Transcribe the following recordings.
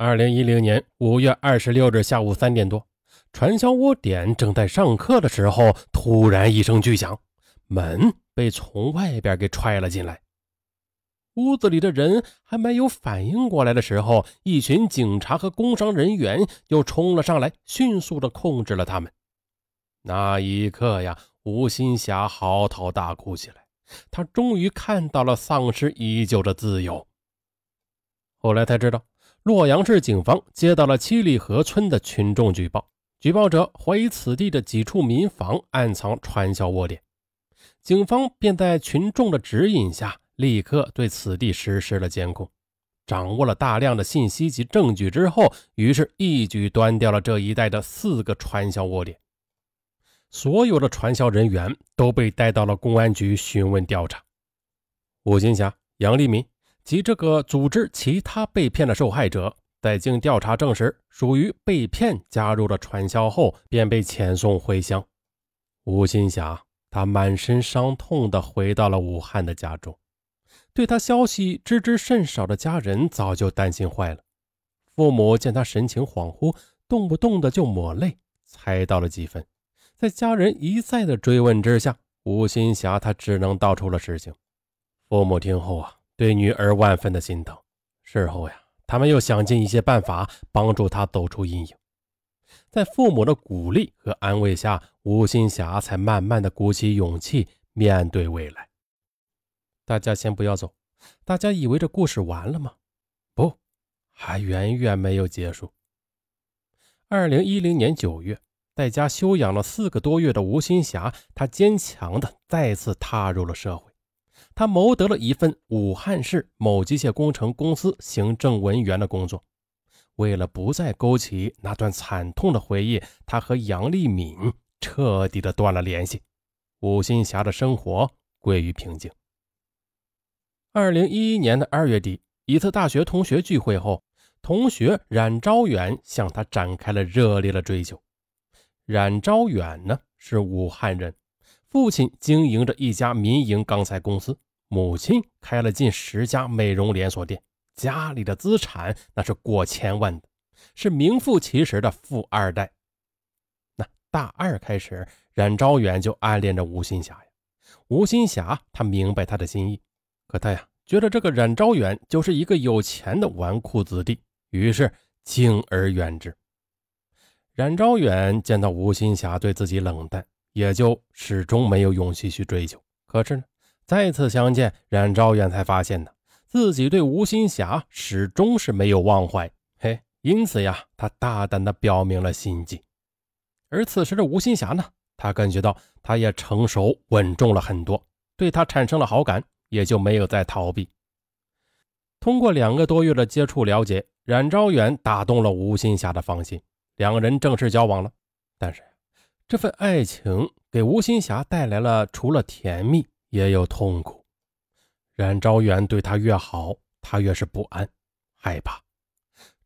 二零一零年五月二十六日下午三点多，传销窝点正在上课的时候，突然一声巨响，门被从外边给踹了进来。屋子里的人还没有反应过来的时候，一群警察和工商人员又冲了上来，迅速的控制了他们。那一刻呀，吴新霞嚎啕大哭起来，他终于看到了丧失已久的自由。后来才知道。洛阳市警方接到了七里河村的群众举报，举报者怀疑此地的几处民房暗藏传销窝点，警方便在群众的指引下，立刻对此地实施了监控，掌握了大量的信息及证据之后，于是一举端掉了这一带的四个传销窝点，所有的传销人员都被带到了公安局询问调查。吴金霞、杨立民。及这个组织其他被骗的受害者，在经调查证实属于被骗加入了传销后，便被遣送回乡。吴新霞，他满身伤痛地回到了武汉的家中。对他消息知之甚少的家人早就担心坏了。父母见他神情恍惚，动不动的就抹泪，猜到了几分。在家人一再的追问之下，吴新霞他只能道出了实情。父母听后啊。对女儿万分的心疼，事后呀，他们又想尽一些办法帮助她走出阴影。在父母的鼓励和安慰下，吴新霞才慢慢的鼓起勇气面对未来。大家先不要走，大家以为这故事完了吗？不，还远远没有结束。二零一零年九月，在家休养了四个多月的吴新霞，她坚强的再次踏入了社会。他谋得了一份武汉市某机械工程公司行政文员的工作。为了不再勾起那段惨痛的回忆，他和杨丽敏彻底的断了联系。吴新霞的生活归于平静。二零一一年的二月底，一次大学同学聚会后，同学冉昭远向他展开了热烈的追求。冉昭远呢，是武汉人，父亲经营着一家民营钢材公司。母亲开了近十家美容连锁店，家里的资产那是过千万的，是名副其实的富二代。那大二开始，冉昭远就暗恋着吴新霞呀。吴新霞她明白他的心意，可他呀觉得这个冉昭远就是一个有钱的纨绔子弟，于是敬而远之。冉昭远见到吴新霞对自己冷淡，也就始终没有勇气去追求。可是呢？再次相见，冉昭远才发现呢，自己对吴新霞始终是没有忘怀。嘿，因此呀，他大胆的表明了心迹。而此时的吴新霞呢，他感觉到他也成熟稳重了很多，对他产生了好感，也就没有再逃避。通过两个多月的接触了解，冉昭远打动了吴新霞的芳心，两个人正式交往了。但是，这份爱情给吴新霞带来了除了甜蜜。也有痛苦，冉昭远对他越好，他越是不安、害怕。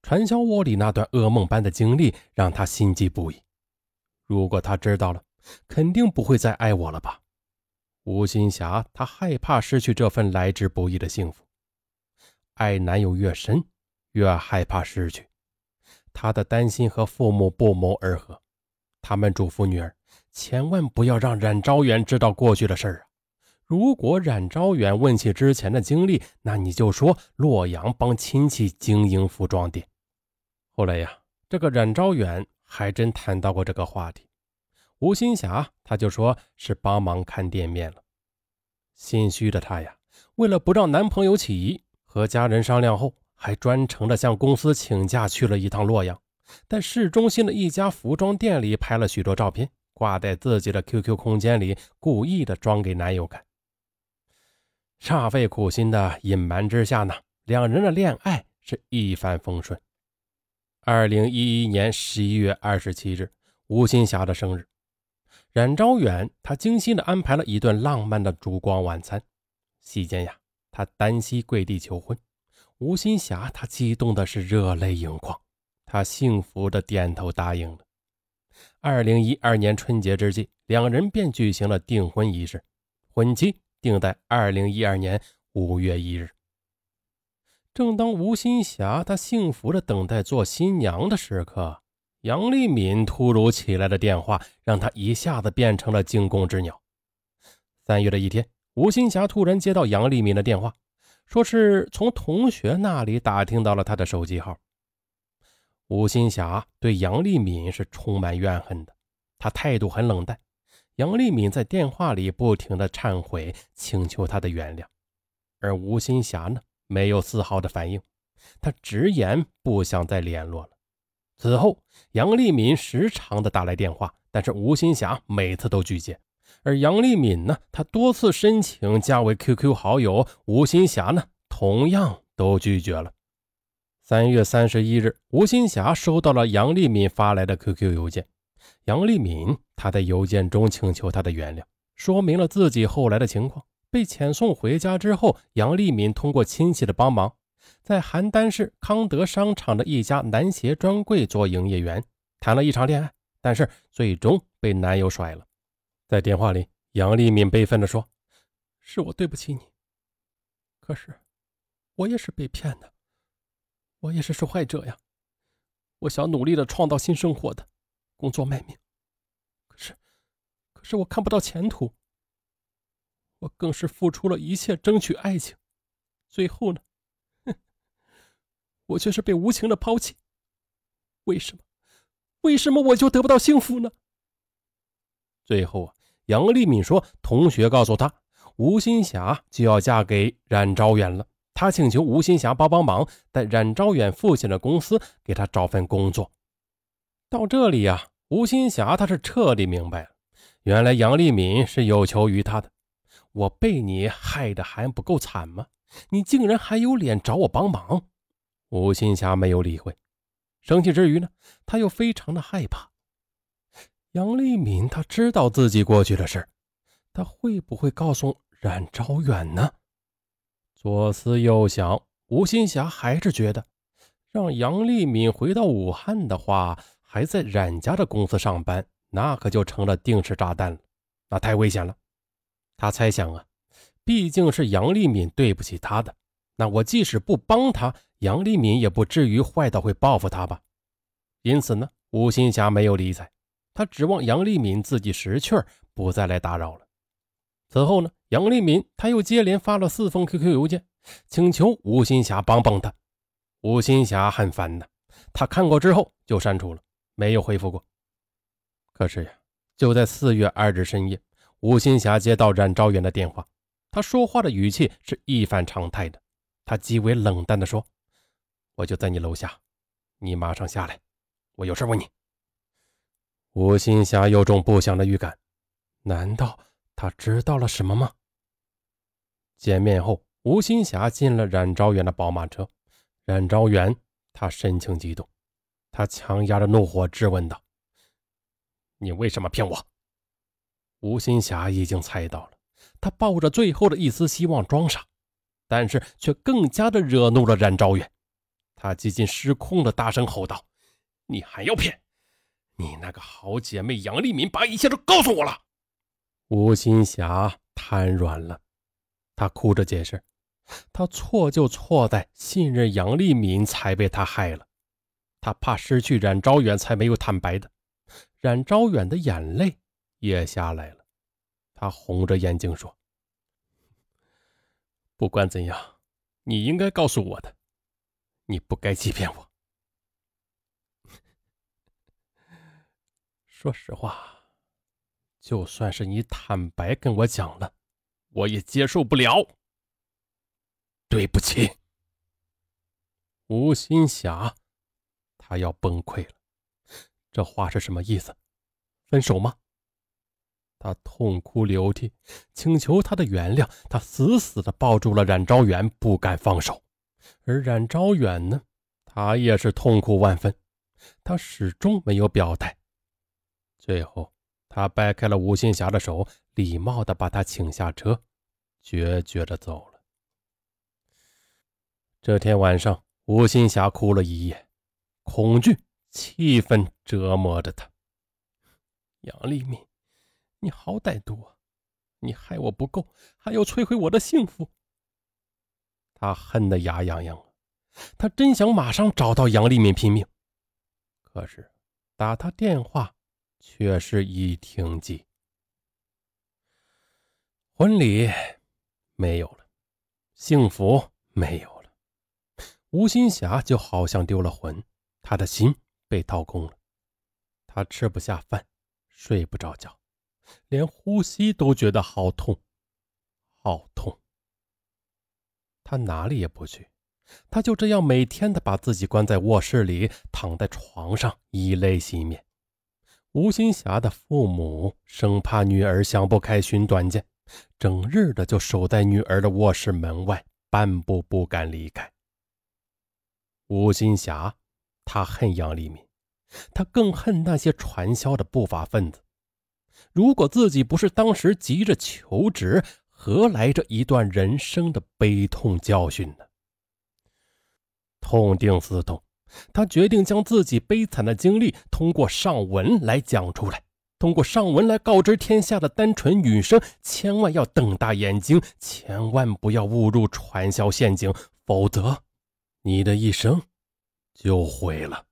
传销窝里那段噩梦般的经历让他心悸不已。如果他知道了，肯定不会再爱我了吧？吴新霞，她害怕失去这份来之不易的幸福。爱男友越深，越害怕失去。她的担心和父母不谋而合，他们嘱咐女儿千万不要让冉昭远知道过去的事儿啊。如果冉昭远问起之前的经历，那你就说洛阳帮亲戚经营服装店。后来呀，这个冉昭远还真谈到过这个话题。吴新霞他就说是帮忙看店面了。心虚的她呀，为了不让男朋友起疑，和家人商量后，还专程的向公司请假去了一趟洛阳，在市中心的一家服装店里拍了许多照片，挂在自己的 QQ 空间里，故意的装给男友看。煞费苦心的隐瞒之下呢，两人的恋爱是一帆风顺。二零一一年十一月二十七日，吴新霞的生日，冉昭远他精心的安排了一顿浪漫的烛光晚餐。席间呀，他单膝跪地求婚，吴新霞她激动的是热泪盈眶，她幸福的点头答应了。二零一二年春节之际，两人便举行了订婚仪式，婚期。定在二零一二年五月一日。正当吴新霞她幸福的等待做新娘的时刻，杨丽敏突如其来的电话让她一下子变成了惊弓之鸟。三月的一天，吴新霞突然接到杨丽敏的电话，说是从同学那里打听到了她的手机号。吴新霞对杨丽敏是充满怨恨的，她态度很冷淡。杨丽敏在电话里不停的忏悔，请求他的原谅，而吴新霞呢，没有丝毫的反应，他直言不想再联络了。此后，杨丽敏时常的打来电话，但是吴新霞每次都拒接，而杨丽敏呢，她多次申请加为 QQ 好友，吴新霞呢，同样都拒绝了。三月三十一日，吴新霞收到了杨丽敏发来的 QQ 邮件。杨丽敏，她在邮件中请求他的原谅，说明了自己后来的情况。被遣送回家之后，杨丽敏通过亲戚的帮忙，在邯郸市康德商场的一家男鞋专柜做营业员，谈了一场恋爱，但是最终被男友甩了。在电话里，杨丽敏悲愤地说：“是我对不起你，可是我也是被骗的，我也是受害者呀。我想努力的创造新生活的。”工作卖命，可是，可是我看不到前途。我更是付出了一切争取爱情，最后呢，哼，我却是被无情的抛弃。为什么？为什么我就得不到幸福呢？最后啊，杨丽敏说，同学告诉她，吴新霞就要嫁给冉昭远了。她请求吴新霞帮帮忙，在冉昭远父亲的公司给她找份工作。到这里呀。吴新霞，他是彻底明白了，原来杨丽敏是有求于他的。我被你害得还不够惨吗？你竟然还有脸找我帮忙！吴新霞没有理会，生气之余呢，她又非常的害怕。杨丽敏，她知道自己过去的事，他会不会告诉冉昭远呢？左思右想，吴新霞还是觉得，让杨丽敏回到武汉的话。还在冉家的公司上班，那可就成了定时炸弹了，那太危险了。他猜想啊，毕竟是杨丽敏对不起他的，那我即使不帮他，杨丽敏也不至于坏到会报复他吧。因此呢，吴新霞没有理睬，他指望杨丽敏自己识趣儿，不再来打扰了。此后呢，杨丽敏他又接连发了四封 QQ 邮件，请求吴新霞帮帮他。吴新霞很烦的，他看过之后就删除了。没有回复过。可是呀，就在四月二日深夜，吴新霞接到冉昭远的电话，他说话的语气是一反常态的，他极为冷淡地说：“我就在你楼下，你马上下来，我有事问你。”吴新霞有种不祥的预感，难道他知道了什么吗？见面后，吴新霞进了冉昭远的宝马车，冉昭远他神情激动。他强压着怒火质问道：“你为什么骗我？”吴新霞已经猜到了，他抱着最后的一丝希望装傻，但是却更加的惹怒了冉昭远。他几近失控的大声吼道：“你还要骗？你那个好姐妹杨丽敏把一切都告诉我了。”吴新霞瘫软了，她哭着解释：“她错就错在信任杨丽敏，才被她害了。”他怕失去冉昭远，才没有坦白的。冉昭远的眼泪也下来了，他红着眼睛说：“不管怎样，你应该告诉我的，你不该欺骗我。说实话，就算是你坦白跟我讲了，我也接受不了。对不起，吴新霞。”他要崩溃了，这话是什么意思？分手吗？他痛哭流涕，请求他的原谅。他死死地抱住了冉昭远，不敢放手。而冉昭远呢，他也是痛苦万分，他始终没有表态。最后，他掰开了吴新霞的手，礼貌地把她请下车，决绝地走了。这天晚上，吴新霞哭了一夜。恐惧、气愤折磨着他。杨丽敏，你好歹毒啊！你害我不够，还要摧毁我的幸福。他恨得牙痒痒他真想马上找到杨丽敏拼命，可是打他电话却是一停机。婚礼没有了，幸福没有了，吴新霞就好像丢了魂，他的心被掏空了，他吃不下饭，睡不着觉，连呼吸都觉得好痛，好痛。他哪里也不去。他就这样每天的把自己关在卧室里，躺在床上，以泪洗面。吴新霞的父母生怕女儿想不开寻短见，整日的就守在女儿的卧室门外，半步不敢离开。吴新霞，他恨杨丽敏，他更恨那些传销的不法分子。如果自己不是当时急着求职，何来这一段人生的悲痛教训呢？痛定思痛，他决定将自己悲惨的经历通过上文来讲出来，通过上文来告知天下的单纯女生，千万要瞪大眼睛，千万不要误入传销陷阱，否则，你的一生就毁了。